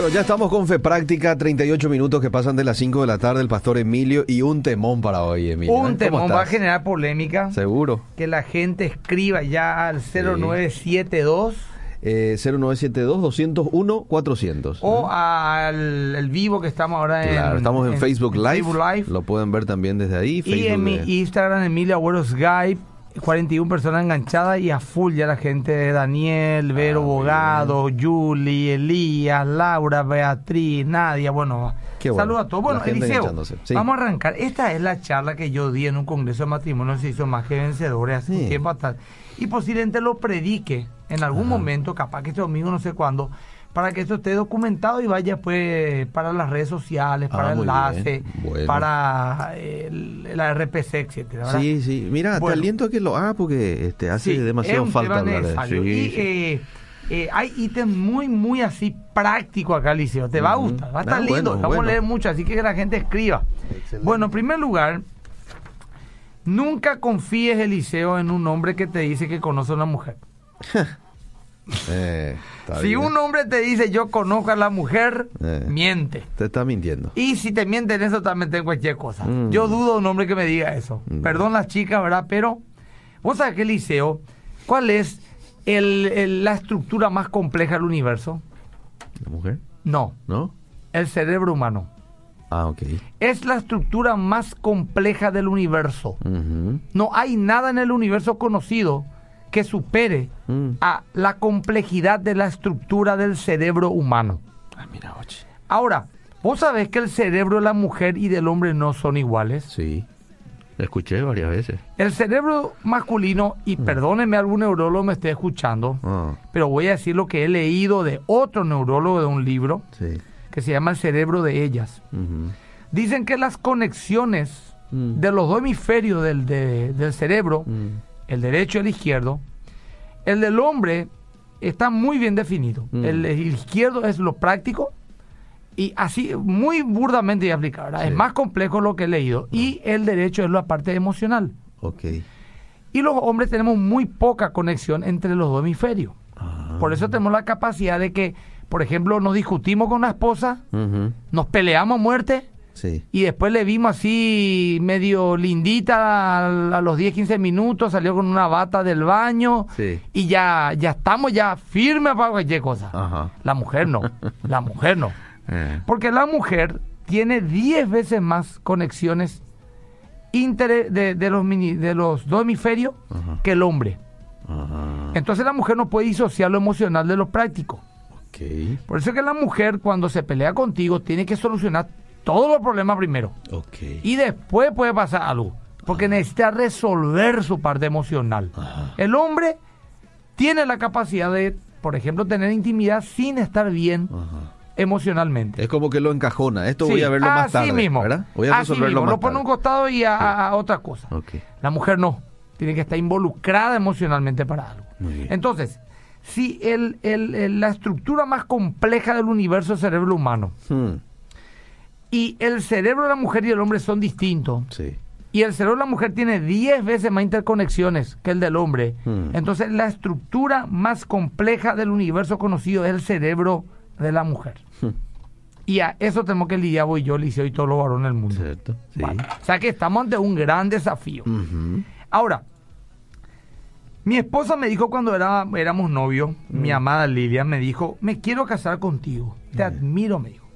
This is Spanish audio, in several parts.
Bueno, ya estamos con Fe Práctica, 38 minutos que pasan de las 5 de la tarde, el pastor Emilio, y un temón para hoy, Emilio. ¿eh? Un ¿Cómo temón va a generar polémica. Seguro. Que la gente escriba ya al 0972 Eh, 0972-201-400. o al el vivo que estamos ahora en. Claro, estamos en, Facebook, Live. Facebook Live. Lo pueden ver también desde ahí. Y Facebook en mi Instagram, Emilia Agüero Skype, 41 personas enganchadas y a full ya la gente de Daniel, Vero Ah, muy Bogado, Julie, Elías, Laura, Beatriz, Nadia, bueno. Bueno. Saludos a todos. Bueno, Eliseo. Sí. vamos a arrancar. Esta es la charla que yo di en un congreso de matrimonio, se hizo más que vencedores hace Sí. un tiempo atrás. Y posiblemente lo predique en algún momento, capaz que este domingo, no sé cuándo, para que esto esté documentado y vaya pues para las redes sociales, para Ah, enlace. Bueno. para el- la RPC, etcétera. ¿verdad? Sí, sí. Mira, Bueno. te aliento a que lo haga porque este, hace Sí, demasiado es falta hablar. Sí, y sí. eh, eh, hay ítems muy, muy así prácticos acá, Liceo. Te va a gustar, va a estar Ah, lindo. bueno, Vamos a leer mucho, así que que la gente escriba. Bueno, en primer lugar, nunca confíes, Eliseo, en un hombre que te dice que conoce a una mujer. Eh, Si bien. un hombre te dice yo conozco a la mujer, Eh. miente. Te está mintiendo. Y si te mienten eso, también en cualquier cosa. Mm. Yo dudo de un hombre que me diga eso. Mm. Perdón las chicas, ¿verdad? Pero, vos sabés que Liceo, ¿cuál es el- el- la estructura más compleja del universo? ¿La mujer? No, ¿No? el cerebro humano. Ah, ok. Es la estructura más compleja del universo. No hay nada en el universo conocido que supere Mm. a la complejidad de la estructura del cerebro humano. Ah, mira, oye. Ahora, vos sabés que el cerebro de la mujer y del hombre no son iguales. Sí. La escuché varias veces. El cerebro masculino, y perdónenme algún neurólogo me esté escuchando, Ah, pero voy a decir lo que he leído de otro neurólogo de un libro sí. que se llama El cerebro de ellas. Dicen que las conexiones Mm. de los dos hemisferios del, de- del cerebro, Mm. El derecho y el izquierdo, el del hombre está muy bien definido. Mm. El, el izquierdo es lo práctico y así muy burdamente. ¿verdad? Sí. Es más complejo lo que he leído. Y el derecho es la parte emocional. Ok. Y los hombres tenemos muy poca conexión entre los dos hemisferios. Ah. Por eso tenemos la capacidad de que, por ejemplo, nos discutimos con la esposa, nos peleamos a muerte Sí. y después le vimos así medio lindita a, a los 10, 15 minutos, salió con una bata del baño Sí. y ya, ya estamos ya firmes para cualquier cosa. Ajá. La mujer no, la mujer no. Eh. Porque la mujer tiene 10 veces más conexiones inter de, de los, mini- de los dos hemisferios Ajá. que el hombre. Ajá. Entonces la mujer no puede disociar lo emocional de lo práctico. Por eso es que la mujer cuando se pelea contigo tiene que solucionar todos los problemas primero. Ok. Y después puede pasar algo. Porque necesita resolver su parte emocional. Ajá. El hombre tiene la capacidad de, por ejemplo, tener intimidad sin estar bien Ajá. emocionalmente. Es como que lo encajona. Esto voy a verlo más así tarde. mismo. ¿verdad? Voy a Así resolverlo mismo. más Lo pone a un costado y a, otra cosa. Ok. La mujer no. Tiene que estar involucrada emocionalmente para algo. Muy bien. Entonces, si el, el- el- la estructura más compleja del universo es el cerebro humano Hmm. Y el cerebro de la mujer y el hombre son distintos Sí. y el cerebro de la mujer tiene 10 veces más interconexiones que el del hombre, Hmm. entonces la estructura más compleja del universo conocido es el cerebro de la mujer. Hmm. Y a eso tenemos que lidiar vos y yo, Liceo y todos los varones del mundo. Cierto. Sí. Vale. O sea que estamos ante un gran desafío. Ahora, mi esposa me dijo cuando era, éramos novios, mi amada Lidia, me dijo, me quiero casar contigo, te admiro, me dijo.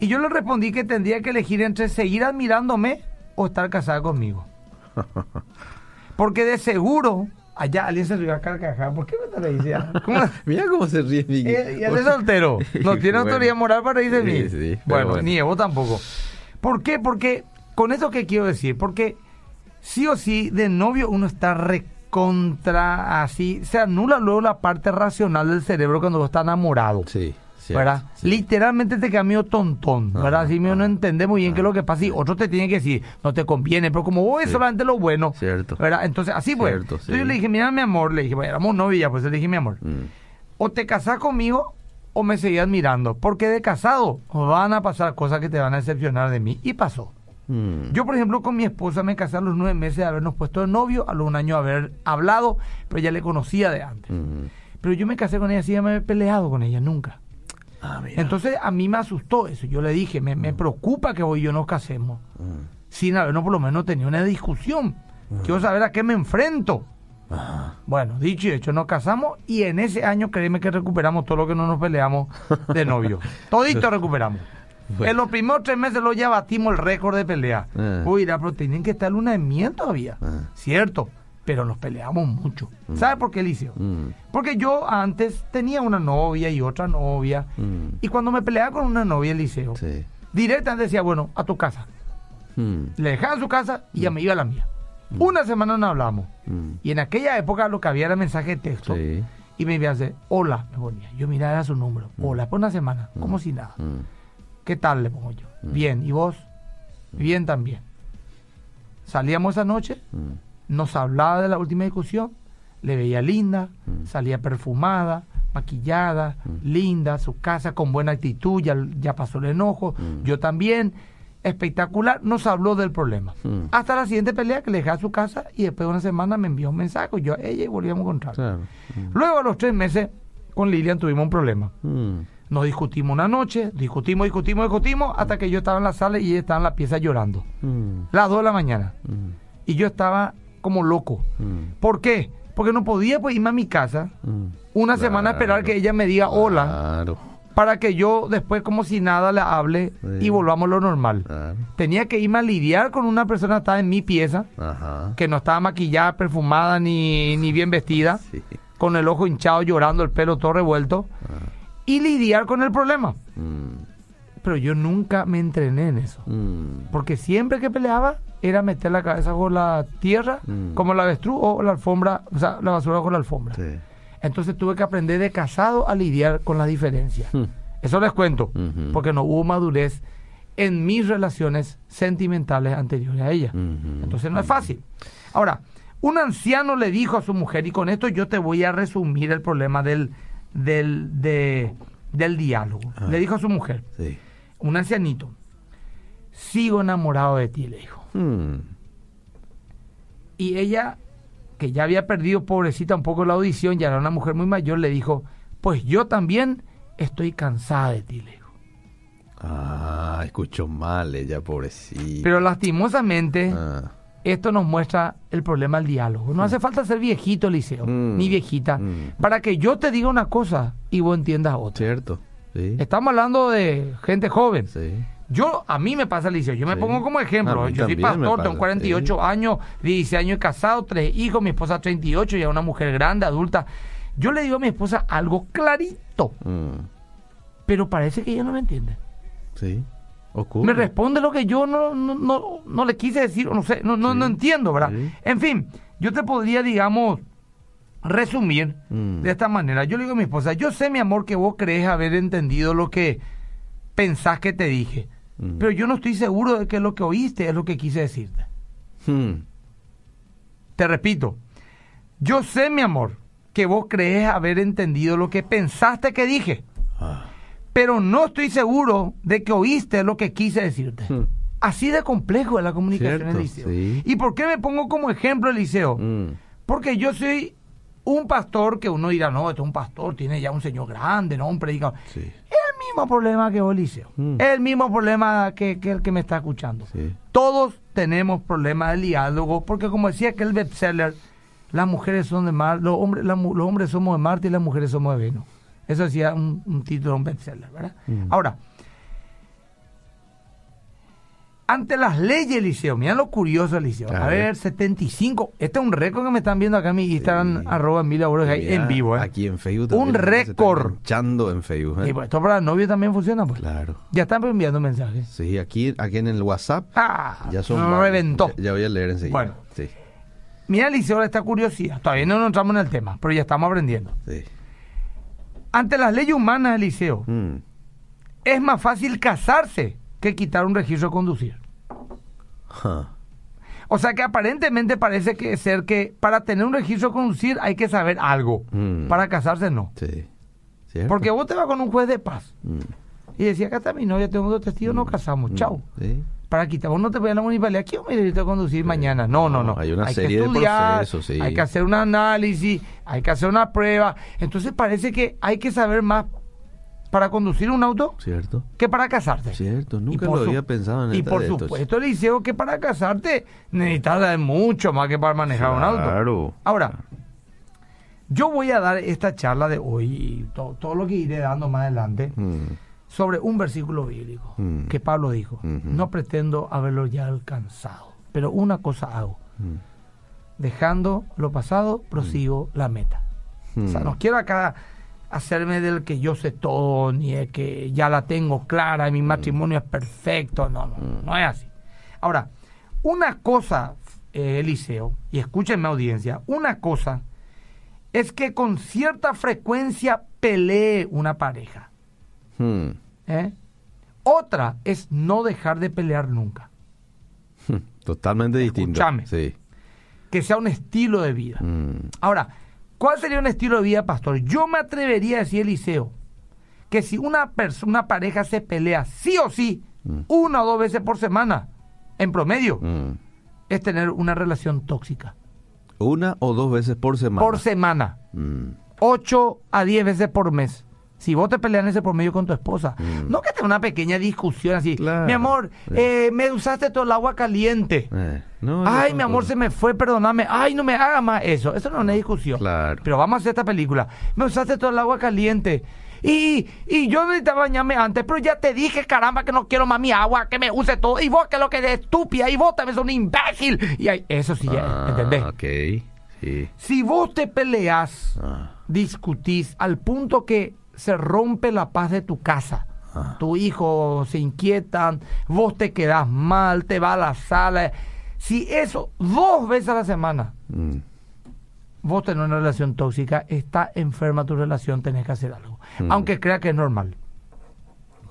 Y yo le respondí que tendría que elegir entre seguir admirándome o estar casada conmigo. Porque de seguro, allá alguien se ríe a carcajar, ¿por qué me te reís ya? Mira cómo se ríe Miguel. Eh, Y él es soltero. No tiene Bueno. autoridad moral para reírse de mí. Sí, sí, pero bueno, bueno. ni Evo tampoco. ¿Por qué? Porque, con eso que quiero decir, porque sí o sí, de novio uno está recontra así, se anula luego la parte racional del cerebro cuando uno está enamorado. Sí. Cierto, ¿verdad? sí. Literalmente te cambió tontón, ¿verdad? Ajá, Así medio no entendés muy bien qué es lo que pasa y otro te tiene que decir, no te conviene, pero como vos Sí. solamente lo bueno, Cierto. ¿verdad? Entonces, así. Cierto, Entonces sí. yo le dije, mira mi amor, le dije, bueno, éramos novios ya, pues le dije, mi amor, Mm. o te casás conmigo o me seguís admirando, porque de casado van a pasar cosas que te van a decepcionar de mí. Y pasó. Mm. Yo, por ejemplo, con mi esposa me casé a los nueve meses de habernos puesto de novio, a los un año de haber hablado, pero ya le conocía de antes. Mm. Pero yo me casé con ella, sí, ya me he peleado con ella, nunca. Ah. Entonces a mí me asustó eso. Yo le dije, me, me preocupa que hoy yo nos casemos Mm. sin habernos por lo menos tenido una discusión. Quiero saber a qué me enfrento. Bueno, dicho y hecho, nos casamos y en ese año créeme que recuperamos todo lo que no nos peleamos de novio. Todito recuperamos. Bueno. En los primeros tres meses lo ya batimos el récord de pelea. Ah. Uy, la, pero tienen que estar luna de miel todavía. Ah. Cierto, pero nos peleamos mucho. ¿Sabe por qué, Liceo? Mm. Porque yo antes tenía una novia y otra novia. Mm. Y cuando me peleaba con una novia, Liceo, Sí. directamente decía, bueno, a tu casa. Mm. Le dejaba su casa y ya me iba a la mía. Una semana no hablamos. Mm. Y en aquella época lo que había era mensaje de texto. Sí. Y me iba a hacer, hola, me ponía. Yo miraba su número. Hola, por una semana, como si nada. Mm. ¿Qué tal? Le pongo yo. Bien, ¿y vos? Bien también. Salíamos esa noche, Mm. Nos hablaba de la última discusión, le veía linda, salía perfumada, maquillada, linda, su casa con buena actitud, ya, ya pasó el enojo, yo también, espectacular, nos habló del problema. Mm. Hasta la siguiente pelea que le dejé a su casa y después de una semana me envió un mensaje, yo a ella y volvíamos a encontrar. Claro. Luego a los tres meses con Lilian tuvimos un problema. Mm. Nos discutimos una noche, discutimos, discutimos, discutimos, hasta que yo estaba en la sala y ella estaba en la pieza llorando. Mm. Las dos de la mañana. Mm. Y yo estaba como loco. Mm. ¿Por qué? Porque no podía pues, irme a mi casa Mm. una semana a esperar que ella me diga hola Claro. para que yo después como si nada le hable Sí. y volvamos a lo normal. Claro. Tenía que irme a lidiar con una persona que estaba en mi pieza, Ajá. que no estaba maquillada, perfumada ni, ni bien vestida, Sí. con el ojo hinchado, llorando, el pelo todo revuelto, y lidiar con el problema. Mm. Pero yo nunca me entrené en eso. Mm. Porque siempre que peleaba era meter la cabeza con la tierra, Mm. como la avestruz o la alfombra, o sea, la basura con la alfombra. Sí. Entonces tuve que aprender de casado a lidiar con las diferencias. Mm. Eso les cuento, porque no hubo madurez en mis relaciones sentimentales anteriores a ella. Entonces no es fácil. Ahora, un anciano le dijo a su mujer, y con esto yo te voy a resumir el problema del, del, de- del diálogo. Ah. Le dijo a su mujer, Sí. Un ancianito, sigo enamorado de ti, le dijo. Mm. Y ella, que ya había perdido, pobrecita, un poco la audición, ya era una mujer muy mayor, le dijo, pues yo también estoy cansada de ti, le dijo. Ah, escuchó mal ella, pobrecita. Pero lastimosamente, Ah. esto nos muestra el problema del diálogo. No hace falta ser viejito, Liceo, ni viejita, Mm. para que yo te diga una cosa y vos entiendas otra. Cierto. Sí. Estamos hablando de gente joven. Sí. Yo, a mí me pasa, Liceo, yo me Sí. pongo como ejemplo. Yo soy pastor, tengo 48 sí. años, 16 años casado, tres hijos, mi esposa 38, ya una mujer grande, adulta. Yo le digo a mi esposa algo clarito, Mm. pero parece que ella no me entiende. Sí. Ocurre. Me responde lo que yo no, no, no, no le quise decir, no sé, no, no, Sí, no entiendo, ¿verdad? En fin, yo te podría, digamos, resumir Mm. de esta manera. Yo le digo a mi esposa, yo sé, mi amor, que vos crees haber entendido lo que pensás que te dije, Mm. pero yo no estoy seguro de que lo que oíste es lo que quise decirte. Mm. Te repito, yo sé, mi amor, que vos crees haber entendido lo que pensaste que dije, Ah. pero no estoy seguro de que oíste lo que quise decirte. Así de complejo es la comunicación en el Cierto, liceo. sí. ¿Y por qué me pongo como ejemplo el liceo? Mm. Porque yo soy un pastor que uno dirá, no, este es un pastor, tiene ya un señor grande, no un predicador. Sí. Es el mismo problema que vos, Liceo. Mm. Es el mismo problema que, que el que me está escuchando. Sí. Todos tenemos problemas de diálogo, porque como decía aquel bestseller, las mujeres son de Marte, los hombres, la los hombres somos de Marte y las mujeres somos de Venus. Eso decía un, un título de un bestseller, ¿verdad? Mm. Ahora, ante las leyes, Liceo, mira lo curioso, Liceo. A A ver. ver, 75. Este es un récord que me están viendo acá en mi Instagram, Sí. arroba Mira, en vivo, ¿eh? Aquí en Facebook Un récord. enganchando en Facebook. ¿eh? Y pues, esto para novio también funciona, pues. Claro. Ya están enviando mensajes. Sí, aquí, aquí en el WhatsApp Ah, ya son. varios. reventó. Ya, ya voy a leer enseguida. Bueno. Sí, Mira, Liceo, esta curiosidad. Todavía no nos entramos en el tema, pero ya estamos aprendiendo. sí. Ante las leyes humanas, Liceo, Mm. es más fácil casarse que quitar un registro de conducir. O sea que aparentemente parece que ser que para tener un registro de conducir hay que saber algo. Mm. Para casarse no. Sí. ¿Cierto? Porque vos te vas con un juez de paz Mm. y decía, acá está mi novia, tengo dos testigos, nos casamos, Mm. chao. Sí. Para quitar, vos no te voy a la municipalidad, mi registro de conducir mañana. No, no, no. Hay una serie de estudiar, procesos, sí. Hay que hacer un análisis, hay que hacer una prueba. Entonces parece que hay que saber más para conducir un auto Cierto. que para casarte. Cierto, nunca lo había pensado en Y por de estos. supuesto, Eliseo, que para casarte necesitas mucho más que para manejar un auto. Claro. Ahora, yo voy a dar esta charla de hoy y to- todo lo que iré dando más adelante Mm, sobre un versículo bíblico Mm. que Pablo dijo. No pretendo haberlo ya alcanzado, pero una cosa hago. mm, Dejando lo pasado, prosigo la meta. O sea, mm. no quiero acá hacerme del que yo sé todo, ni de que ya la tengo clara, Mm. mi matrimonio es perfecto. No, no, no es así. Ahora, una cosa, eh, Eliseo, y escúchenme audiencia, una cosa es que con cierta frecuencia pelee una pareja. Mm, ¿eh? Otra es no dejar de pelear nunca. mm. Totalmente distinto. Escúchame. Sí. Que sea un estilo de vida. Mm, Ahora, ¿cuál sería un estilo de vida, pastor? Yo me atrevería a decir, Eliseo, que si una persona, pareja se pelea sí o sí, Mm. una o dos veces por semana, en promedio, mm. es tener una relación tóxica. Una o dos veces por semana. Por semana, Mm, 8 a 10 veces por mes. Si vos te peleas en ese promedio con tu esposa, Mm. no que tenga una pequeña discusión así, Claro. mi amor, eh, me usaste todo el agua caliente. eh, no, Ay, no, mi amor, no. se me fue, perdóname. Ay, no me haga más eso. Eso no es una discusión. Claro. Pero vamos a hacer esta película. Me usaste todo el agua caliente. Y, y yo necesitaba bañarme antes, pero ya te dije, caramba, que no quiero más mi agua, que me use todo. Y vos, que lo que de estúpida, y vos también sos un imbécil. Y ahí- eso sí, ya, Ah, ¿entendés? Ok, sí. Si vos te peleas, Ah, discutís al punto que se rompe la paz de tu casa. Ah. Tu hijo se inquietan, vos te quedás mal, te va a la sala. Si eso dos veces a la semana mm, vos tenés una relación tóxica, está enferma tu relación, tenés que hacer algo. Mm. Aunque crea que es normal.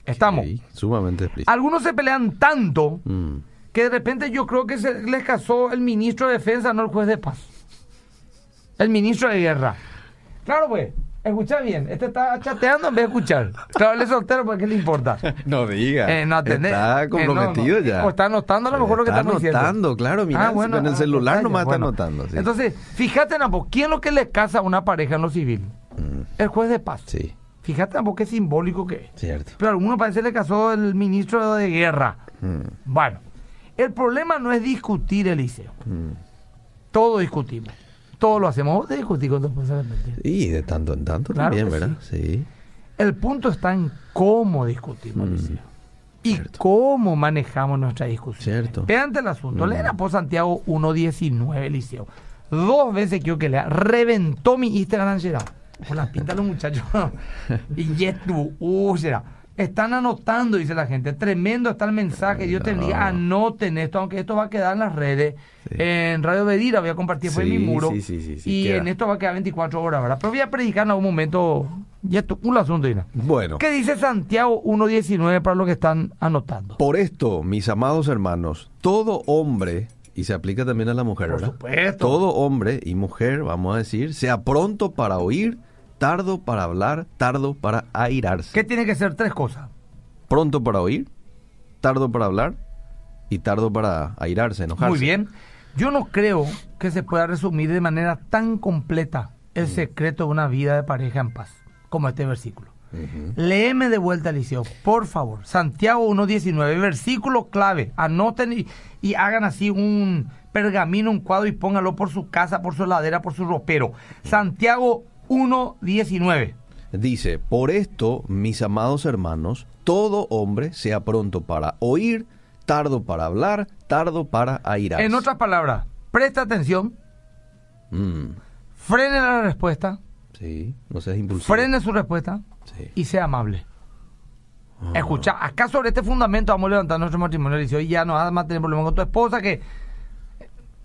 Estamos. sí, sumamente explícito. Algunos se pelean tanto Mm, que de repente yo creo que se les casó el ministro de defensa, no el juez de paz. El ministro de guerra. Claro, pues. Escucha bien, este está chateando en vez de escuchar. Claro, él es soltero, porque ¿qué le importa? No diga. Eh, no atendés. Está Eh, no, comprometido no. ya. O está anotando a lo mejor lo que está diciendo. anotando, claro, mira, Ah, bueno, con el ah, celular detalle, nomás bueno. está anotando. sí. Entonces, fíjate, Napo, ¿quién es lo que le casa a una pareja en lo civil? Mm, El juez de paz. sí, Fíjate, Napo, qué simbólico que es. cierto. Pero a algunos parece le casó el ministro de guerra. Mm, Bueno, el problema no es discutir, Eliseo. mm. Todo discutimos. Todo lo hacemos. De repente. Y de tanto en tanto Claro también, ¿verdad? Sí. El punto está en cómo discutimos, Mm. Y cierto. cómo manejamos nuestra discusión. Cierto. Vean el asunto. Mm. Leer por Santiago 1.19, Eliseo. Dos veces quiero que lea. Reventó mi Instagram ayer. Con las pintas de los muchachos. y yetu, uh, será. Están anotando, dice la gente. Tremendo está el mensaje. Dios te bendiga. Anoten esto, aunque esto va a quedar en las redes. Sí. En Radio Bedira voy a compartir fue mi muro. sí, sí, sí, sí, y queda. en esto va a quedar 24 horas, ¿verdad? Pero voy a predicar en algún momento. Y esto, un asunto, Ina. Bueno, ¿Qué dice Santiago 1.19 para los que están anotando? por esto, mis amados hermanos, todo hombre, y se aplica también a la mujer, Por ¿verdad? supuesto. Todo hombre y mujer, vamos a decir, sea pronto para oír, tardo para hablar, tardo para airarse. ¿Qué tiene que ser? Tres cosas. Pronto para oír, tardo para hablar y tardo para airarse, enojarse. Muy bien. Yo no creo que se pueda resumir de manera tan completa el secreto de una vida de pareja en paz como este versículo. Ujú. Léeme de vuelta, Eliseo, por favor. Santiago 1.19, versículo clave. Anoten y, y hagan así un pergamino, un cuadro y póngalo por su casa, por su heladera, por su ropero. Santiago 1.19. Dice, por esto, mis amados hermanos, todo hombre sea pronto para oír, tardo para hablar, tardo para airarse. En otras palabras, presta atención, Mm, frene la respuesta, sí, no seas impulsivo. frene su respuesta Sí. y sea amable. Ah. Escucha, acá sobre este fundamento vamos a levantar nuestro matrimonio. Y ya no vas a tener problemas con tu esposa que,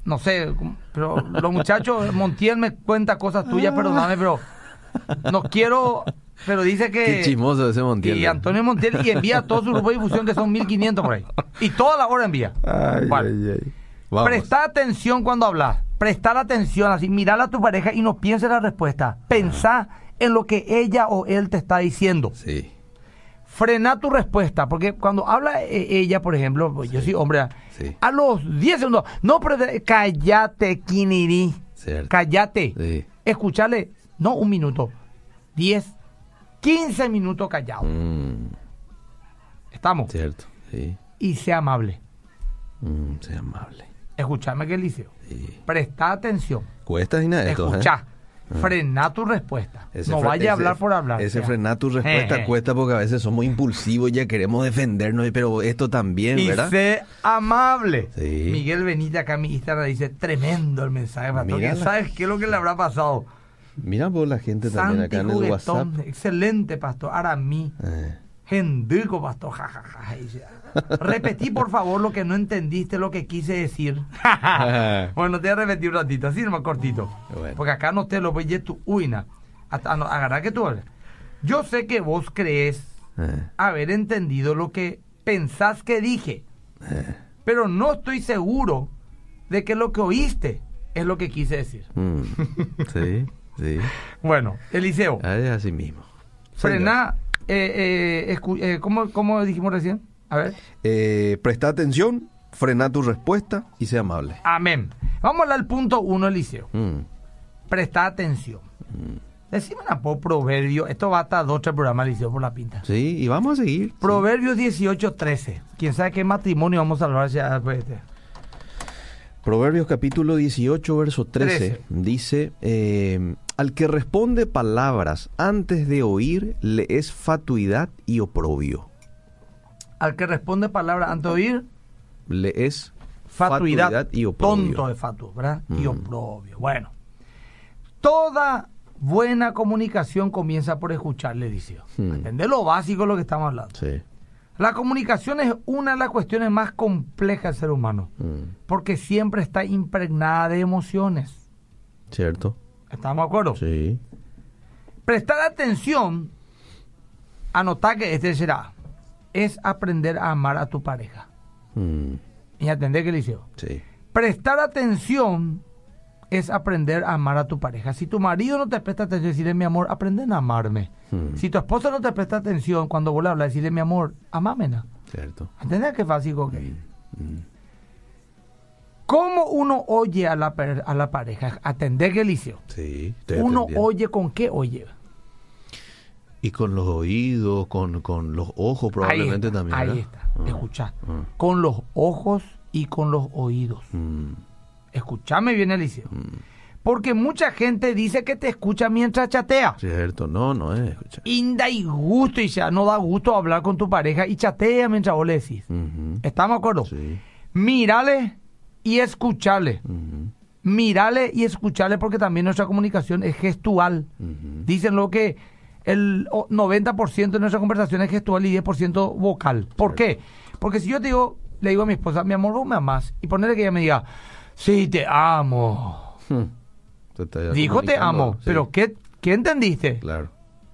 no sé, pero los muchachos, Montiel me cuenta cosas tuyas, perdóname, pero no quiero, pero dice que... Qué chismoso ese Montiel. Y Antonio Montiel y envía todo su grupo de difusión que son 1500 por ahí. Y toda la hora envía. Ay, ay, ay. Vamos. Presta atención cuando hablas. Prestar atención, así, mirar a tu pareja y no pienses la respuesta. Pensá en lo que ella o él te está diciendo. Sí. Frena tu respuesta, porque cuando habla eh, ella, por ejemplo, pues yo soy hombre, Sí. a los 10 segundos, no, pero cállate, Kiniri, cállate. Sí. Escuchale, no un minuto, 10, 15 minutos callado. Mm, Estamos. cierto, sí. Y sea amable. Mm, sea amable. Escuchame que. Sí. Presta atención. Cuesta y nada ¿eh? Escucha. Frena tu respuesta. Ese no vaya a hablar por hablar. Ese Ya. frenar tu respuesta Eh, cuesta porque a veces somos impulsivos y ya queremos defendernos, pero esto también, Y ¿verdad? sé amable. Sí. Miguel Benítez acá mi Instagram dice, tremendo el mensaje, pastor. La- ¿Sabes qué es lo que le habrá pasado? Mira vos la gente también acá en el Juguetón, WhatsApp. excelente, pastor. Aramí, Eh, Gendico, pastor. Ja, ja, ja. Repetí, por favor, lo que no entendiste, lo que quise decir. bueno, te voy a repetir un ratito, así nomás cortito. Bueno. Porque acá no te lo voy a tu uina. Hasta, no, agarra que tú hablas. Yo sé que vos crees eh, haber entendido lo que pensás que dije, eh. pero no estoy seguro de que lo que oíste es lo que quise decir. Mm, sí, sí. Bueno, Eliseo, Ah, Es así mismo. frena, eh, eh, eh, ¿cómo, ¿cómo dijimos recién? A ver. Eh, presta atención, frena tu respuesta y sea amable. Amén. Vamos al punto uno, Eliseo. Mm, Presta atención. Decime una po proverbio. Esto va hasta dos, tres programas, Eliseo, por la pinta. sí, y vamos a seguir. sí. Proverbios 18, 13. ¿Quién sabe qué matrimonio vamos a hablar ya después de este? Proverbios capítulo 18, verso 13, Trece. dice, eh, al que responde palabras antes de oír, le es fatuidad y oprobio. Al que responde palabra antes de oír, Le es fatuidad, y oprobio. tonto de fatuo, ¿verdad? Y Mm. oprobio. Bueno, toda buena comunicación comienza por escuchar, le dice. Mm. Entender lo básico de lo que estamos hablando. Sí. La comunicación es una de las cuestiones más complejas del ser humano, mm, porque siempre está impregnada de emociones. ¿Cierto? ¿Estamos de acuerdo? Sí. Prestar atención, anotar que este será, es aprender a amar a tu pareja. Mm, Y atender que le dice. sí. Prestar atención es aprender a amar a tu pareja. Si tu marido no te presta atención, decirle, mi amor, aprende a amarme. Mm, Si tu esposa no te presta atención cuando vos le hablas, decirle, mi amor, amámena. Cierto. ¿Entendés qué fácil que es? Mm, ¿Cómo uno oye a la, a la pareja? Atender que licio. sí. Uno atendiendo. oye con qué oye. Y con los oídos, con, con los ojos probablemente ahí está, también. Ahí está. Ah, Escucha. ah. Con los ojos y con los oídos. Mm, Escúchame bien, Eliseo. mm, Porque mucha gente dice que te escucha mientras chatea. Cierto, no, no es. Escucha. Inda y gusto, y ya no da gusto hablar con tu pareja y chatea mientras vos le decís. ¿Estamos de acuerdo? Sí. Mírale y escucharle. ujú, Mírale y escucharle porque también nuestra comunicación es gestual. Dicen lo que el o- 90% de nuestra conversación es gestual y 10% vocal. ¿Por qué? Porque si yo te digo, le digo a mi esposa, mi amor, vos me amás, y ponerle que ella me diga, sí, te amo. Hmm. Dijo te amo, sí. pero ¿qué, ¿qué entendiste? Claro,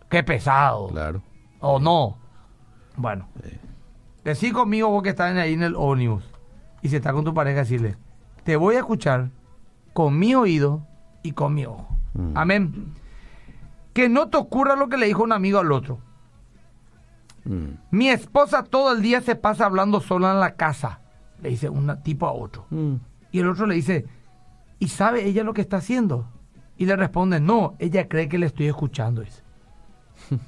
Qué pesado. claro. ¿O no? Bueno, Sí. decí conmigo vos que estás ahí en el ómnibus y si estás con tu pareja, decirle, te voy a escuchar con mi oído y con mi ojo. Mm. Amén. Que no te ocurra lo que le dijo un amigo al otro. Mm, Mi esposa todo el día se pasa hablando sola en la casa, le dice un tipo a otro. mm. Y el otro le dice, ¿y sabe ella lo que está haciendo? Y le responde, no, ella cree que le estoy escuchando. Dice.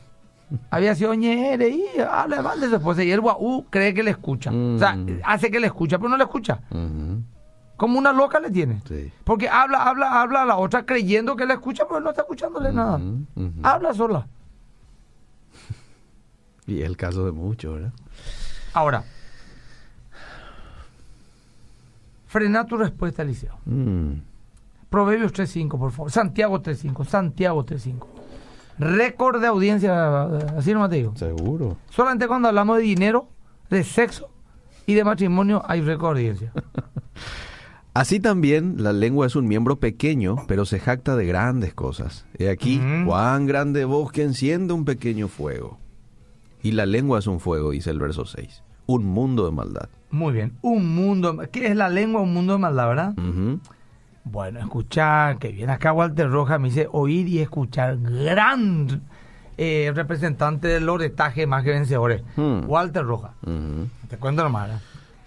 Había sido ñere y habla mal de su esposa. Y el guau cree que le escucha. O sea, Mm. hace que le escucha, pero no le escucha. Como una loca le tiene. Sí. Porque habla, habla, habla a la otra creyendo que le escucha, pero no está escuchándole nada. Habla sola. Y es el caso de muchos, ¿verdad? Ahora, frena tu respuesta, Eliseo. Mm, Proverbios 3.5, por favor. Santiago 3.5. Santiago 3.5. Récord de audiencia, así no te digo. Seguro. Solamente cuando hablamos de dinero, de sexo y de matrimonio hay récord de audiencia. Así también la lengua es un miembro pequeño, pero se jacta de grandes cosas. He aquí, cuán grande voz que enciende un pequeño fuego. Y la lengua es un fuego, dice el verso 6. Un mundo de maldad. Muy bien. Un mundo. ¿Qué es la lengua? Un mundo de maldad, ¿verdad? Ujú. Bueno, escuchar, que viene acá Walter Rojas, me dice oír y escuchar. Gran eh, representante del loretaje más que vencedores. Hmm. Walter Rojas. Te cuento nomás. ¿eh?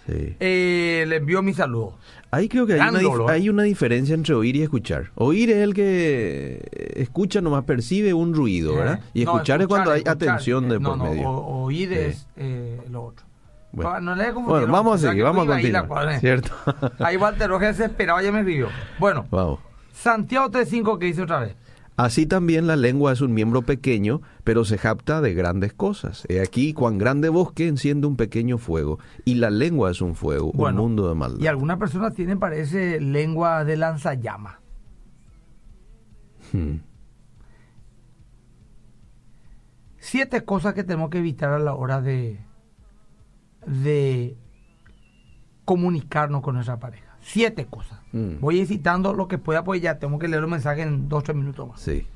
Sí. eh, le envío mi saludo. Ahí creo que hay una, hay una diferencia entre oír y escuchar. Oír es el que eh, escucha, nomás percibe un ruido, ¿verdad? Y Eh, no, escuchar, es cuando hay atención de no, por no, medio. o- oír Sí. es eh, lo otro. Bueno. No le vamos a seguir, vamos a ahí continuar. cuadra. ¿Cierto? Ahí Walter Rojas desesperado ya me escribió. Bueno, Vamos. Santiago 3.5 que dice otra vez. Así también la lengua es un miembro pequeño, pero se japta de grandes cosas. He aquí cuán grande bosque enciende un pequeño fuego, y la lengua es un fuego, Bueno, un mundo de maldad. Y algunas personas tienen, parece, lengua de lanzallama. Hmm. Siete cosas que tenemos que evitar a la hora de, de comunicarnos con nuestra pareja. Siete cosas. Mm. Voy citando lo que pueda, pues ya tengo que leer los mensajes en dos o tres minutos más. Sí.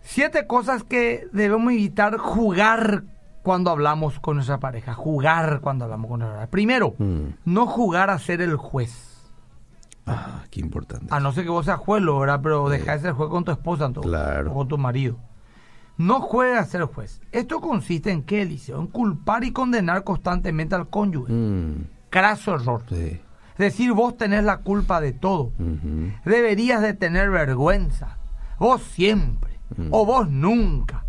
Siete cosas que debemos evitar jugar cuando hablamos con nuestra pareja. Jugar cuando hablamos con nuestra pareja. Primero, Mm. no jugar a ser el juez. Ah, qué importante. A no ser que vos seas juez, ¿verdad? Pero deja de ser juez con tu esposa en todo caso, Claro. o con tu marido. No juegues a ser juez. Esto consiste en qué, Eliseo? En culpar y condenar constantemente al cónyuge. Mm. Craso error. Sí. Decir, vos tenés la culpa de todo. Deberías de tener vergüenza. Vos siempre. Mm. O vos nunca.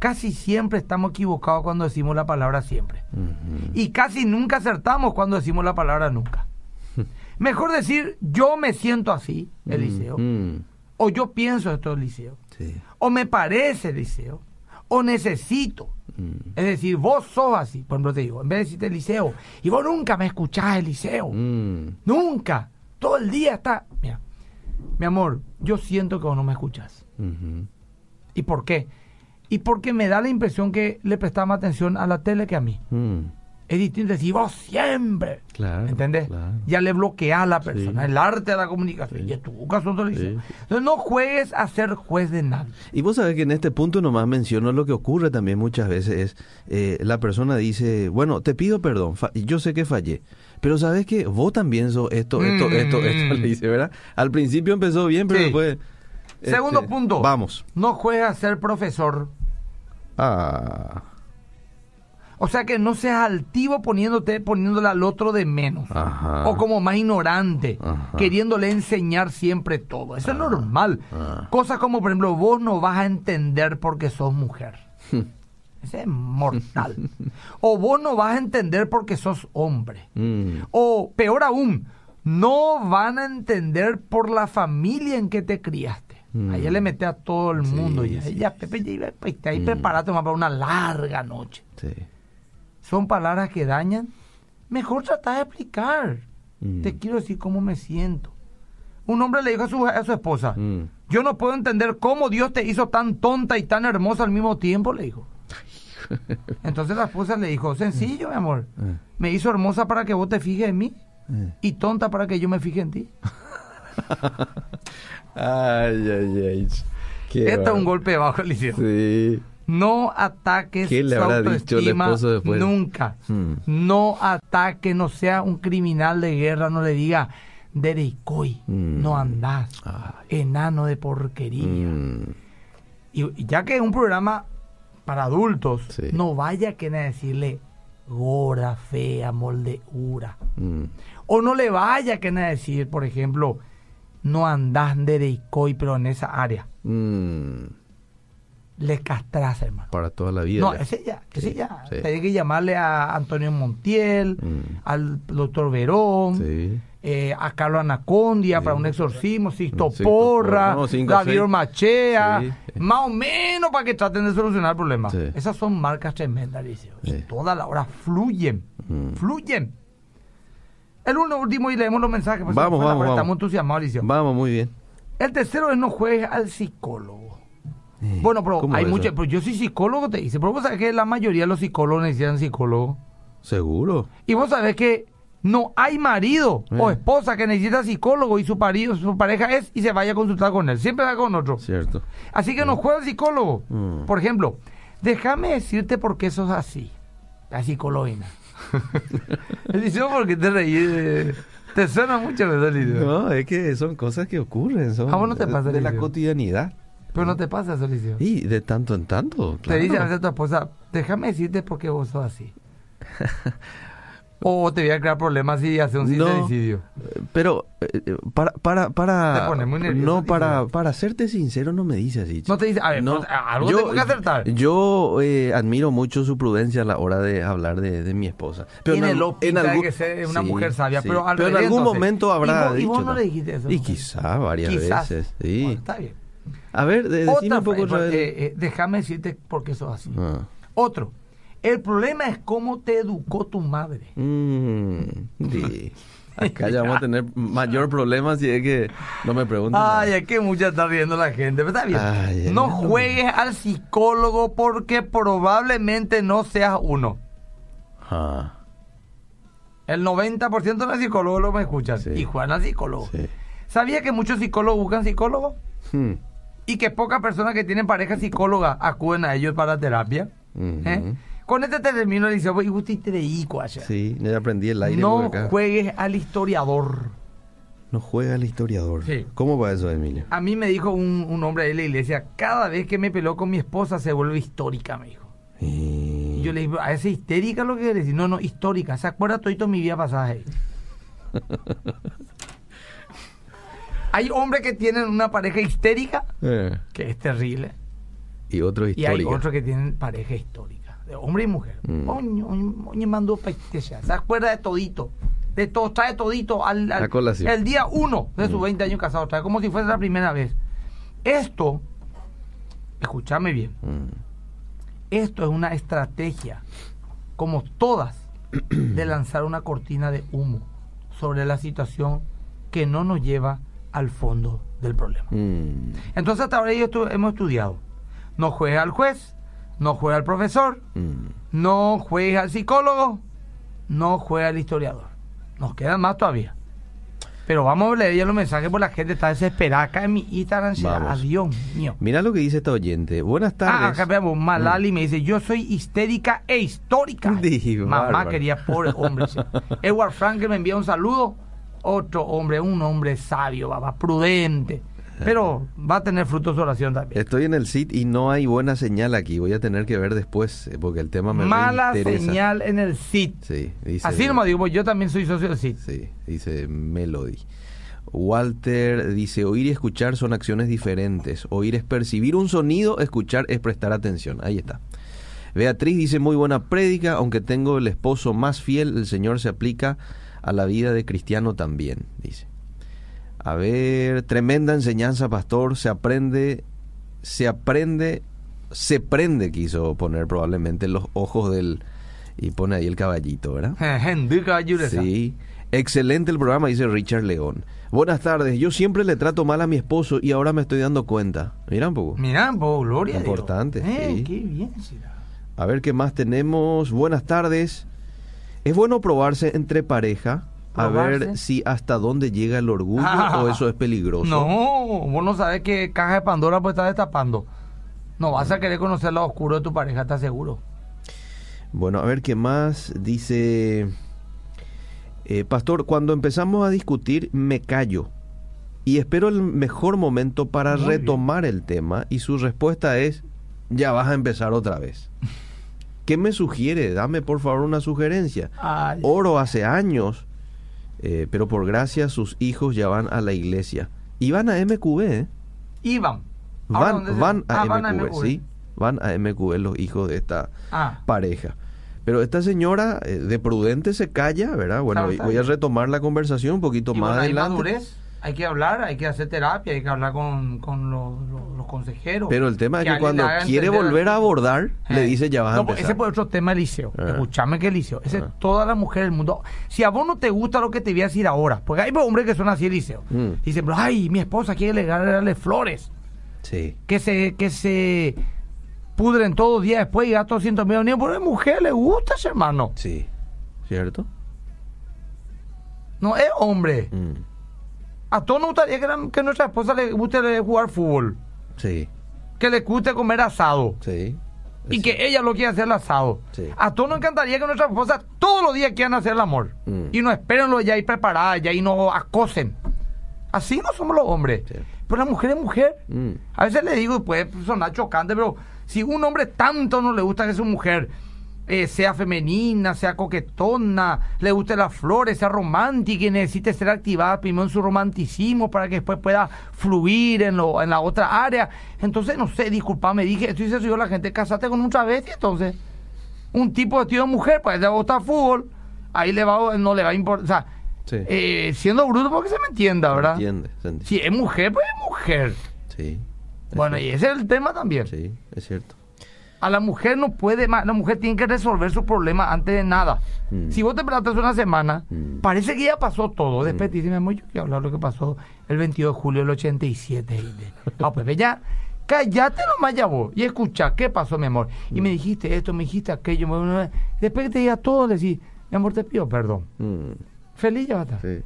Casi siempre estamos equivocados cuando decimos la palabra siempre. Y casi nunca acertamos cuando decimos la palabra nunca. Mejor decir, yo me siento así, Eliseo. O yo pienso esto, Eliseo. Sí. O me parece, Eliseo. O necesito. Mm. Es decir, vos sos así. Por ejemplo, te digo, en vez de decirte Eliseo, y vos nunca me escuchás, Eliseo. Mm. Nunca. Todo el día está. Mira, mi amor, yo siento que vos no me escuchás. ¿Y por qué? Y porque me da la impresión que le prestás más atención a la tele que a mí. Mm. Es distinto decir vos siempre. Claro, ¿Entendés? claro. Ya le bloquea a la persona. Sí. El arte de la comunicación. Sí. Y es tu caso, te. Sí. Entonces no juegues a ser juez de nadie. Y vos sabés que en este punto nomás menciono lo que ocurre también muchas veces es eh, la persona dice, bueno, te pido perdón, yo sé que fallé, pero sabes que vos también sos esto, esto, Mm. esto, esto, le dice, ¿verdad? Al principio empezó bien, pero después... Segundo este, punto. Vamos. No juegues a ser profesor. Ah, O sea que no seas altivo poniéndote, poniéndole al otro de menos. Ajá. O como más ignorante, Ajá. queriéndole enseñar siempre todo. Eso es normal. Ah. Cosas como, por ejemplo, vos no vas a entender porque sos mujer. Ese es mortal. o vos no vas a entender porque sos hombre. mm, O peor aún, no van a entender por la familia en que te criaste. Mm. Ahí le mete a todo el Sí, mundo. ya, sí, ya, Pepe, ya iba- pues, ahí Mm. preparate para una larga noche. sí. Son palabras que dañan. Mejor tratar de explicar. Mm. Te quiero decir cómo me siento. Un hombre le dijo a su, a su esposa, Mm. yo no puedo entender cómo Dios te hizo tan tonta y tan hermosa al mismo tiempo, le dijo. Entonces la esposa le dijo, sencillo, mi amor. Eh, Me hizo hermosa para que vos te fijes en mí eh. y tonta para que yo me fije en ti. Ay, ay, ay. Qué Este es un golpe bajo, Eliseo. Sí. No ataques ¿Qué le habrá dicho el esposo después? nunca. Hmm. No ataque, no sea un criminal de guerra, no le diga derecoy, Hmm. no andás, Ay. enano de porquería. Mm. Y, y ya que es un programa para adultos, Sí. no vaya a querer decirle gorda, fea, moldeura. Mm. O no le vaya a querer decir, por ejemplo, no andás derecoy, pero en esa área. Le castrás, hermano. Para toda la vida. No, ya. ese ya, ese Sí, ya. sí. Tenés que llamarle a Antonio Montiel, Mm. al doctor Verón, Sí. eh, a Carlos Anacondia para un exorcismo, Sixto Porra, no, cinco, David. Machea, más o menos para que traten de solucionar el problema. Esas son marcas tremendas, Liceo. Y toda la hora fluyen, Mm. fluyen. El uno último y leemos los mensajes. pues, Vamos, vamos, vamos. Estamos entusiasmados. Vamos, muy bien. El tercero es no juegues al psicólogo. Eh, Bueno, pero ¿cómo hay eso? pero yo soy psicólogo, te dice, pero vos sabés que la mayoría de los psicólogos necesitan psicólogo. ¿Seguro? Y vos sabés que no hay marido o Eh. esposa que necesita psicólogo y su marido, su pareja es y se vaya a consultar con él. Siempre va con otro. Cierto. Así que no juega al psicólogo. Mm. Por ejemplo, déjame decirte por qué sos así. La psicoloina. Eliseo, ¿por qué te reí? Eh, Te suena mucho eso, Eliseo. No, es que son cosas que ocurren. Son ¿A vos no te pasa, de la Eliseo? cotidianidad. Pero no te pasa eso, Eliseo. Y de tanto en tanto, Te dice a veces tu esposa, déjame decirte por qué vos sos así. O te voy a crear problemas si haces un No. sincericidio. Pero eh, eh, para para Te para pone muy nervioso, no para para serte sincero no me dice así. No te dice, a ver, pues, algo tengo que acertar. Yo eh, admiro mucho su prudencia a la hora de hablar de, de mi esposa. Pero Tiene al- lo pinta de que sea una mujer sabia, pero al en algún entonces. momento habrá Y vos- y dicho. vos no ¿no? le dijiste eso, Y ¿no? quizá varias Quizás. veces. Sí. Bueno, está bien. A ver, de, decime un poco otra eh, vez. eh, déjame decirte por qué sos así. Ah. Otro. El problema es cómo te educó tu madre. Mm, sí. Acá ya vamos a tener mayor problema si es que no me preguntan. Ay, nada. es que mucha está riendo la gente, pero está bien. Ay, no juegues al psicólogo porque probablemente no seas uno. Ah, El 90% de los psicólogos lo me escuchan Sí. y juegan al psicólogo. sí. ¿Sabía que muchos psicólogos buscan psicólogos? Hmm. Y que pocas personas que tienen pareja psicóloga acuden a ellos para terapia. ¿Eh? Con este te termino el liceo, y usted te dedico allá. Sí, ya aprendí el aire No juegues al historiador. No juega el historiador. Sí. ¿Cómo va eso, Emilio? A mí me dijo un, un hombre de la iglesia, cada vez que me peló con mi esposa se vuelve histórica, me dijo. Y... Y yo le dije, ¿a ese histérica lo que quiere decir? No, no, histórica. ¿Se acuerda todo mi vida pasada ahí? hay hombres que tienen una pareja histérica, Eh, que es terrible. Y otro Y hay otros que tienen pareja histórica, de hombre y mujer. Mm. Oño, oño, oño, mandó. Se acuerda de todito. De todo, trae todito al, al- A el día uno de sus Mm. 20 años casados. Trae como si fuese la primera vez. Esto, escúchame bien, Mm. esto es una estrategia, como todas, de lanzar una cortina de humo sobre la situación que no nos lleva al fondo del problema. Mm. Entonces hasta ahora estu- hemos estudiado. No juegue al juez, no juegue al profesor, Mm. no juegue al psicólogo, no juegue al historiador. Nos quedan más todavía. Pero vamos a leer ya los mensajes porque la gente está desesperada acá en mi Instagram. Adiós mío. Mira lo que dice esta oyente. Buenas Ah, tardes. acá veamos, Malali me dice, yo soy histérica e histórica. Di, Mamá bárbaro. quería pobre hombre. Edward Frankel me envía un saludo. Otro hombre, un hombre sabio, papá, prudente. Pero va a tener fruto su oración también. Estoy en el sitio y no hay buena señal aquí. Voy a tener que ver después eh, porque el tema me Mala interesa. señal en el SIT. Sí, dice. Así nomás digo, yo también soy socio del SIT. Sí, dice Melody. Walter dice, oír y escuchar son acciones diferentes. Oír es percibir un sonido, escuchar es prestar atención. Ahí está. Beatriz dice, muy buena prédica, aunque tengo el esposo más fiel, el Señor se aplica a la vida de cristiano también, dice. A ver, tremenda enseñanza, pastor, se aprende, se aprende, se prende, quiso poner probablemente los ojos del... Y pone ahí el caballito, ¿verdad? Sí. Excelente el programa, dice Richard León. Buenas tardes. Yo siempre le trato mal a mi esposo y ahora me estoy dando cuenta. Mira un poco. Mira, pues, gloria a Dios. Importante, Eh, sí. qué bien, Sira. A ver qué más tenemos. Buenas tardes. Es bueno probarse entre pareja a ver si hasta dónde llega el orgullo Ah. o eso es peligroso. No, vos no sabes qué caja de Pandora pues está destapando. No vas a querer conocer lo oscuro de tu pareja, ¿estás seguro? Bueno, a ver qué más. Dice, eh, Pastor, cuando empezamos a discutir me callo y espero el mejor momento para Muy bien. retomar el tema y su respuesta es, ya vas a empezar otra vez. ¿Qué me sugiere? Dame por favor una sugerencia. Ay. Oro hace años, eh, pero por gracia sus hijos ya van a la iglesia. Y van a MQB, ¿eh? Iban. Ahora, Van, ¿dónde se- van, a Ah, van a MQB, sí. Van a MQB los hijos de esta Ah, pareja. Pero esta señora eh, de prudente se calla, ¿verdad? Bueno, Claro, voy a retomar la conversación un poquito y más bueno, hay adelante. madurez, hay que hablar, hay que hacer terapia, hay que hablar con, con los, los- los consejeros. Pero el tema es que cuando quiere volver a abordar, le Eh. dice ya vas a No, pues empezar. ese fue otro tema del liceo. Ah. Escuchame que el liceo. Ese Ah. toda la mujer del mundo. Si a vos no te gusta lo que te voy a decir ahora, porque hay hombres que son así el liceo. Mm. Dicen, pero ay, mi esposa quiere regalarle flores. Sí. Que se, que se pudren todos días después y gasta 200 mil unidades. Pero a la mujer le gusta ese hermano. Sí. ¿Cierto? No es hombre. Mm. A todos nos gustaría que, la- que nuestra esposa le guste jugar fútbol. Sí. Que le guste comer asado. Sí. Y que cierto. ella lo quiera hacer el asado. Sí. A todos nos encantaría que nuestras esposas todos los días quieran hacer el amor. Mm. Y no espérenlo ya ahí preparadas, ya y no acosen. Así no somos los hombres. Sí. Pero la mujer es mujer. Mm. A veces le digo, puede sonar chocante, pero si un hombre tanto no le gusta que su mujer eh, sea femenina, sea coquetona, le guste las flores, sea romántica y necesite ser activada primero en su romanticismo para que después pueda fluir en, lo, en la otra área. Entonces, no sé, disculpa, me dije, esto dice yo la gente, casate con un travesti, entonces. Un tipo vestido de mujer, pues le gusta fútbol, ahí le va, no le va a importar, o sea, Sí. eh, siendo bruto porque se me entienda, Se ¿verdad? entiende, se entiende. Si es mujer, pues es mujer. Sí. es Bueno, y ese es el tema también. Sí, es cierto. A la mujer no puede más, la mujer tiene que resolver su problema antes de nada. Mm. Si vos te plantas una semana, Mm. parece que ya pasó todo. Después te dice, mi amor, yo quiero hablar lo que pasó el 22 de julio del 87. Y de- Ah, pues ve ya, cállate nomás ya vos y escucha, ¿qué pasó, mi amor? Y Mm. me dijiste esto, me dijiste aquello. Después que te diga todo, decís, mi amor, te pido perdón. Mm, Feliz ya va a estar. sí.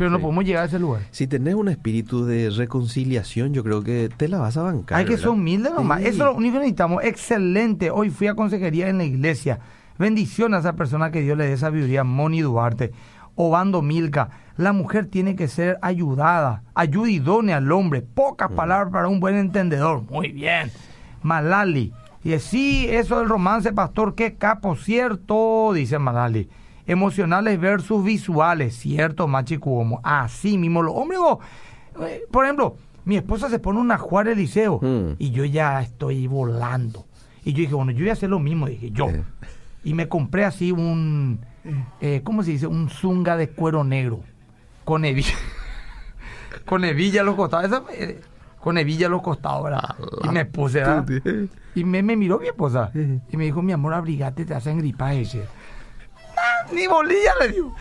Pero no Sí. podemos llegar a ese lugar. Si tenés un espíritu de reconciliación, yo creo que te la vas a bancar. Hay que ser humilde nomás. Sí. Eso es lo único que necesitamos. Excelente. Hoy fui a consejería en la iglesia. Bendición a esa persona que Dios le dé sabiduría. Moni Duarte. Obando Milka. La mujer tiene que ser ayudada. Ayuda idónea al hombre. Pocas palabras para un buen entendedor. Muy bien. Malali. Y sí, eso del romance, pastor, qué capo, cierto, dice Malali. Emocionales versus visuales, cierto, Machi Cuomo. Así mismo, los hombres, vos, eh, por ejemplo, mi esposa se pone una Juárez Liceo Mm. y yo ya estoy volando. Y yo dije, bueno, yo voy a hacer lo mismo, dije yo. Eh. Y me compré así un, eh, ¿cómo se dice? Un zunga de cuero negro. Con hebilla. con hebilla a los costados. Esa, eh, con hebilla a los costados, ¿verdad? Y me puse, ¿verdad? Y me, me miró mi esposa. Sí. Y me dijo, mi amor, abrigate, te hacen gripar ese. Ni bolilla le dio.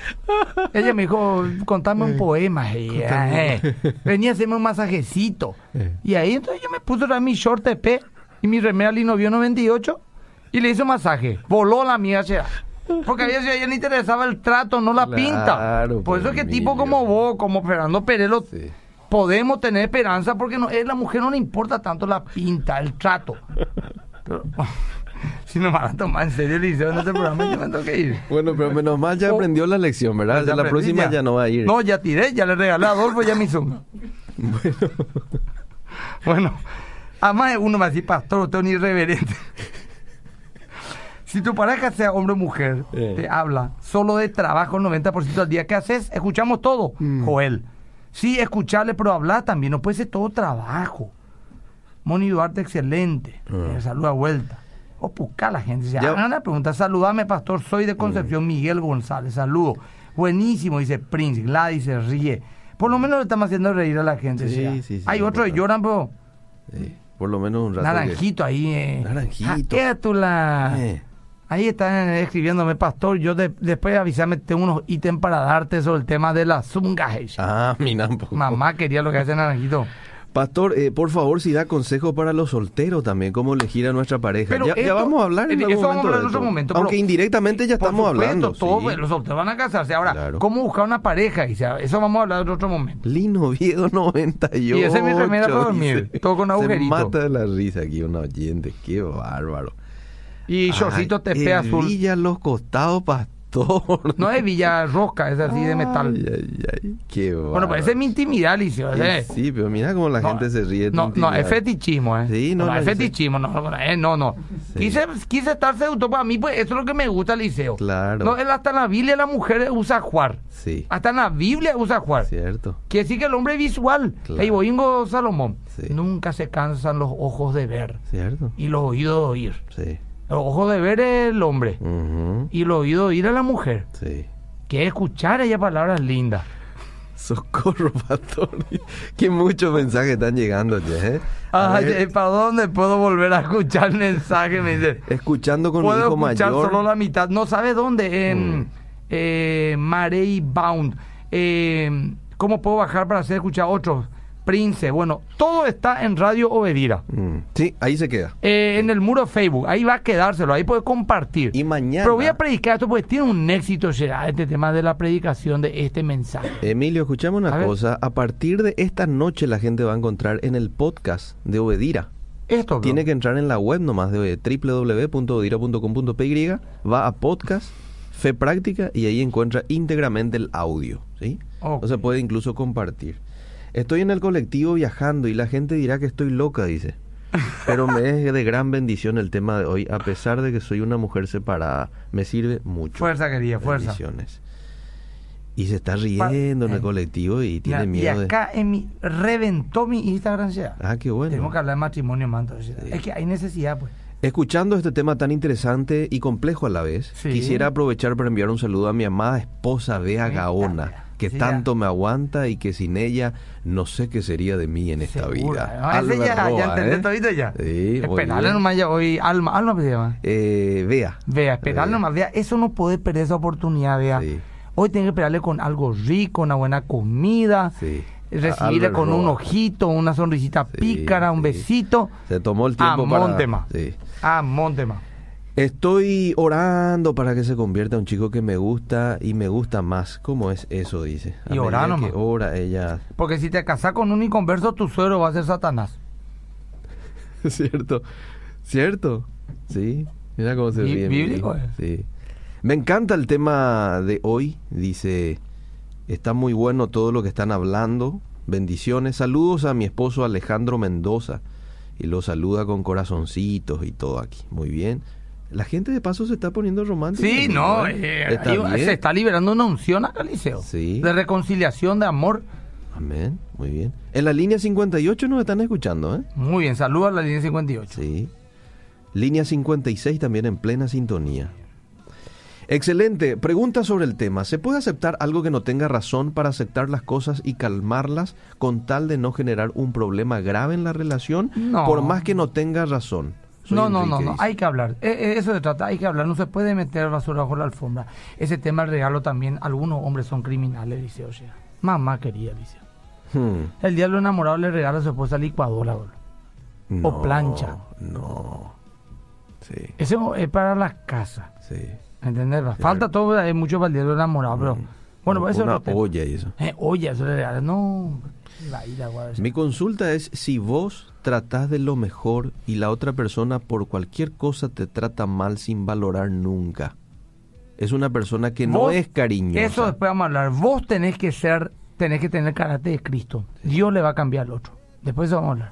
Ella me dijo, contame un poema. Y, eh, venía a hacerme un masajecito. Eh. Y ahí entonces yo me puse mi short TP y mi remera Linovio 98 y le hizo masaje. Voló la mía, será. Porque a ella, a ella le interesaba el trato, no la Claro, pinta. Por pues, eso es que tipo Emilio. como vos, como Fernando Perelo, Sí. podemos tener esperanza porque no, es la mujer no le importa tanto la pinta, el trato. Pero, si nos van a tomar en serio el liceo en este programa, yo me tengo que ir. Bueno, pero menos mal ya Oh. aprendió la lección, ¿verdad? Ya la aprendí, próxima ya. no va a ir. No, ya tiré, ya le regalé a Adolfo ya mi zunga. Bueno. Bueno, además uno me dice, pastor, usted es un irreverente. Si tu pareja sea hombre o mujer, Eh. te habla solo de trabajo el 90% del día, ¿qué haces? Escuchamos todo, Mm. Joel. Sí, escucharle, pero hablar también, no puede ser todo trabajo. Moni Duarte, excelente. Ah. Eh, saluda vuelta. O busca la gente. Ya- hagan la pregunta. Saludame, pastor. Soy de Concepción, Miguel González. Saludo. Buenísimo, dice Prince. Gladys se ríe. Por lo menos le estamos haciendo reír a la gente. Sí, ¿sí? sí, Hay otros que lloran, pero Sí, por lo menos un rato. que- naranjito ahí. Eh. Naranjito. Jaquétula. Eh. Ahí están escribiéndome, pastor. Yo de- después de avisarme, tengo unos ítems para darte sobre el tema de las zungas. Ah, mira un poco. Mamá quería lo que hace Naranjito. Pastor, eh, por favor, si da consejos para los solteros también, cómo elegir a nuestra pareja. Pero ya, ya esto- vamos a hablar en algún momento. en otro momento, Aunque pero- indirectamente ya estamos supuesto, hablando. todos sí. los solteros van a casarse. Ahora, Claro. ¿cómo buscar una pareja? Y sea, eso vamos a hablar en otro momento. Lino Viedo 98. Y esa es mi remera para dormir, todo con agujerito. Se mata de la risa aquí un oyente, qué bárbaro. Y Ay, TP azul. Villa los costados, pastor. No es Villa Rosca, es así de metal. Ay, ay, ay, qué. Bueno, pues ese es mi intimidad, Licio. Sí, ¿eh? Sí, pero mira cómo la No, gente se ríe. de No, no, es fetichismo, ¿eh? Sí, no, no, no, es fetichismo, no, no, eh, no, no. Sí. Quise, quise estar seductor para mí, pues eso es lo que me gusta, Liceo. Claro. No, él hasta en la Biblia la mujer usa juar. Sí, Hasta en la Biblia usa juar. cierto. Quiere decir que el hombre es visual. Claro. Boingo Salomón. Sí. Nunca se cansan los ojos de ver Cierto. y los oídos de oír. Sí. Ojos de ver el hombre y los oídos de oír es la mujer. Sí. Que es escuchar ella palabras lindas. Socorro, pastor. que muchos mensajes están llegando ya, ¿eh? A eh, ¿para dónde puedo volver a escuchar el mensaje? Me dice. escuchando con mi Puedo hijo escuchar mayor. solo la mitad. No sabe dónde. En Mm. eh, Marey Bound. Eh, ¿Cómo puedo bajar para hacer escuchar otros? Prince. Bueno, todo está en Radio Obedira. Mm, Sí, ahí se queda. Eh, en el muro Facebook. Ahí va a quedárselo. Ahí puede compartir. Y mañana. Pero voy a predicar esto porque tiene un éxito, será este tema de la predicación de este mensaje. Emilio, escuchame A una ver. cosa. A partir de esta noche la gente va a encontrar en el podcast de Obedira. Esto Tiene que entrar en la web nomás de www.odira.com.py, va a podcast, fe práctica y ahí encuentra íntegramente el audio, ¿sí? O se puede incluso compartir. Estoy en el colectivo viajando y la gente dirá que estoy loca, dice. pero me es de gran bendición el tema de hoy, a pesar de que soy una mujer separada. Me sirve mucho. Fuerza, querida, fuerza. Bendiciones. Y se está riendo en el eh, colectivo y tiene miedo Y acá en mi, reventó mi Instagram ya. de... Ah, qué bueno. Tenemos que hablar de matrimonio. Sí. Es que hay necesidad, pues. Escuchando este tema tan interesante y complejo a la vez, Sí. quisiera aprovechar para enviar un saludo a mi amada esposa Bea Gaona, Bea. que Sí, tanto me aguanta y que sin ella no sé qué sería de mí en esta vida. No, ese Albert ya, Roa, ya entendí ¿eh? todito ya. Sí, Esperarle nomás ya hoy. Alma, Alma ¿qué se llama. Eh, Bea. Vea, esperarle Bea. nomás. Vea, eso no puede perder esa oportunidad, vea. Sí. Hoy tiene que esperarle con algo rico, una buena comida. Sí. Recibirle con un ojito, una sonrisita Sí, pícara, un sí. besito. Se tomó el tiempo A para... Montema. Sí. Ah, Montema. Estoy orando para que se convierta en un chico que me gusta y me gusta más. ¿Cómo es eso? Dice. A Y ora medida nomás. que ora ella. Porque si te casas con un inconverso, tu suegro va a ser Satanás. Cierto. Cierto. Sí. Mira cómo se ríe. bíblico es. Sí. Me encanta el tema de hoy. Dice, está muy bueno todo lo que están hablando. Bendiciones. Saludos a mi esposo Alejandro Mendoza. Y lo saluda con corazoncitos y todo aquí. Muy bien. La gente de paso se está poniendo romántica. Sí, no, eh, Está ahí bien. se está liberando una unción acá, Liceo. Sí. De reconciliación, de amor. Amén. Muy bien. En la línea 58 nos están escuchando, ¿eh? Muy bien, saludos a la línea 58. Sí. Línea 56 también en plena sintonía. Excelente. Pregunta sobre el tema. ¿Se puede aceptar algo que no tenga razón para aceptar las cosas y calmarlas con tal de no generar un problema grave en la relación? No. Por más que no tenga razón. Soy No, no, no, no, hay que hablar. Eh, eh, eso se trata, hay que hablar. No se puede meter basura bajo la alfombra. Ese tema del regalo también, algunos hombres son criminales, dice, o sea. Mamá quería, dice. Hmm. El diablo enamorado le regala a su esposa licuadora. No, plancha. No. Sí, Eso es para las casas. sí. ¿Entendés? Falta todo, hay mucho para el diablo enamorado, pero... Bueno, pues eso es Una tema. olla y eso. Eh, oye, eso le. No, la ira, guarda. Mi consulta es si vos tratás de lo mejor y la otra persona por cualquier cosa te trata mal sin valorar nunca. Es una persona que no es cariñosa. Eso después vamos a hablar. Vos tenés que ser, tenés que tener carácter de Cristo. Dios le va a cambiar al otro. Después vamos a hablar.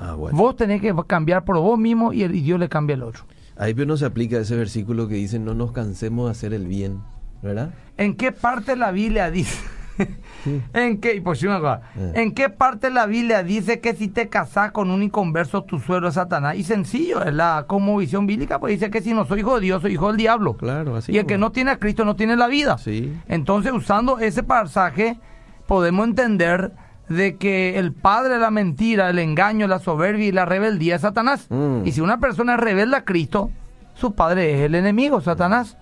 Ah, bueno. Vos tenés que cambiar por vos mismo y, el, y Dios le cambia al otro. Ahí pero no se aplica ese versículo que dice no nos cansemos de hacer el bien, ¿verdad? ¿En qué parte de la Biblia dice? ¿En qué, Eh. ¿En qué parte de la Biblia dice que si te casás con un inconverso tu suegro es Satanás? Y sencillo, es la como visión bíblica, pues dice que si no soy hijo de Dios, soy hijo del diablo. Claro, así. y el que no tiene a Cristo no tiene la vida. Sí. Entonces, usando ese pasaje, podemos entender de que el padre de la mentira, el engaño, la soberbia y la rebeldía es Satanás. Mm. Y si una persona es rebelde a Cristo, su padre es el enemigo, Satanás.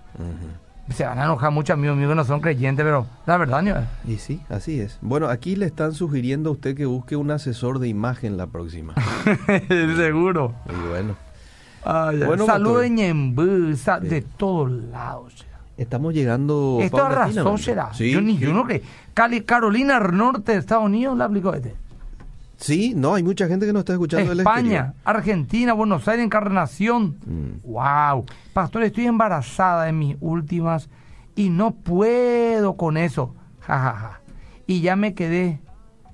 Se van a enojar muchos amigos míos que no son creyentes, pero la verdad, ¿no? Y sí, así es. Bueno, aquí le están sugiriendo a usted que busque un asesor de imagen la próxima. seguro. Y bueno, Bueno, Bueno, doctor. de Ñembú, de todos lados. Estamos llegando Esto arrasó, será. Sí, yo ni yo no que Cali, Carolina Norte de Estados Unidos la aplicó este. Sí, no, hay mucha gente que nos está escuchando España, Argentina, Buenos Aires, Encarnación. Mm. Wow. Pastor, estoy embarazada en mis últimas y no puedo con eso. Ja, ja, ja. Y ya me quedé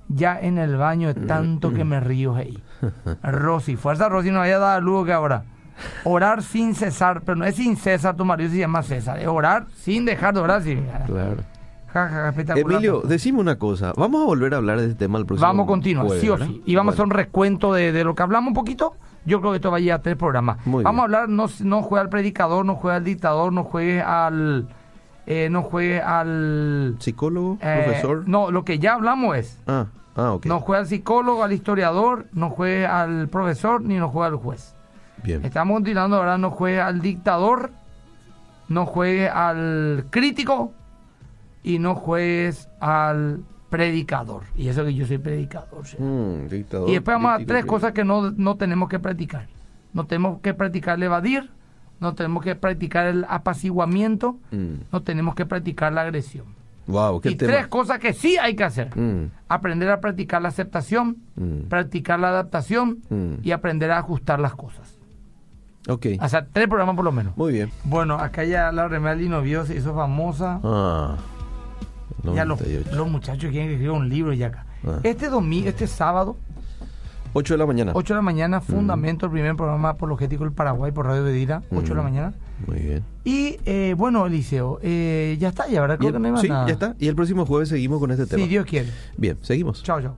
ya en el baño de tanto que me río ahí. Rosy, fuerza Rosy, no vaya a dar luz que ahora. Orar sin cesar, pero no es sin César, tu marido se llama César. Es orar sin dejar de orar. Sí. Claro. Ja, ja, ja, espectacular. Emilio, decime una cosa. Vamos a volver a hablar de este tema el próximo Vamos a continuar, jueves, sí o ¿verdad? sí. Y vamos a hacer un recuento de, de lo que hablamos un poquito. Yo creo que esto va a ir a tres programas. Muy vamos bien. a hablar, no, no juegue al predicador, no juegue al dictador, no juegue al... eh, no juegue al... ¿Psicólogo? eh, ¿Profesor? No, lo que ya hablamos es... Ah, ah, ok. No juegue al psicólogo, al historiador, no juegue al profesor, ni no juegue al juez. Bien. Estamos continuando ahora, no juegue al dictador, no juegue al crítico y no juegues al predicador. Y eso que yo soy predicador. ¿sí? Mm, dictador, Y después vamos a tres cosas que no, no tenemos que practicar. No tenemos que practicar el evadir, no tenemos que practicar el apaciguamiento, Mm. no tenemos que practicar la agresión. Wow, qué Y tema. tres cosas que sí hay que hacer. Mm, Aprender a practicar la aceptación, practicar la adaptación y aprender a ajustar las cosas. Ok, O sea, tres programas por lo menos. muy bien. Bueno, acá ya la Remelli no vio, se hizo famosa. Ah, ya los, 98. los muchachos quieren que escriba un libro ya acá. Ah. Este domingo, este sábado, 8 de la mañana. 8 de la mañana, Fundamento, el primer programa apologético del Paraguay por Radio Bedira, 8 de la Ujú. mañana. Muy bien. Y eh, bueno, Eliseo, eh, ya está, ya, ¿verdad? Creo el- que no hay más sí, nada. ya está. Y el próximo jueves seguimos con este tema. Si Dios quiere. Bien, seguimos. Chao, chao.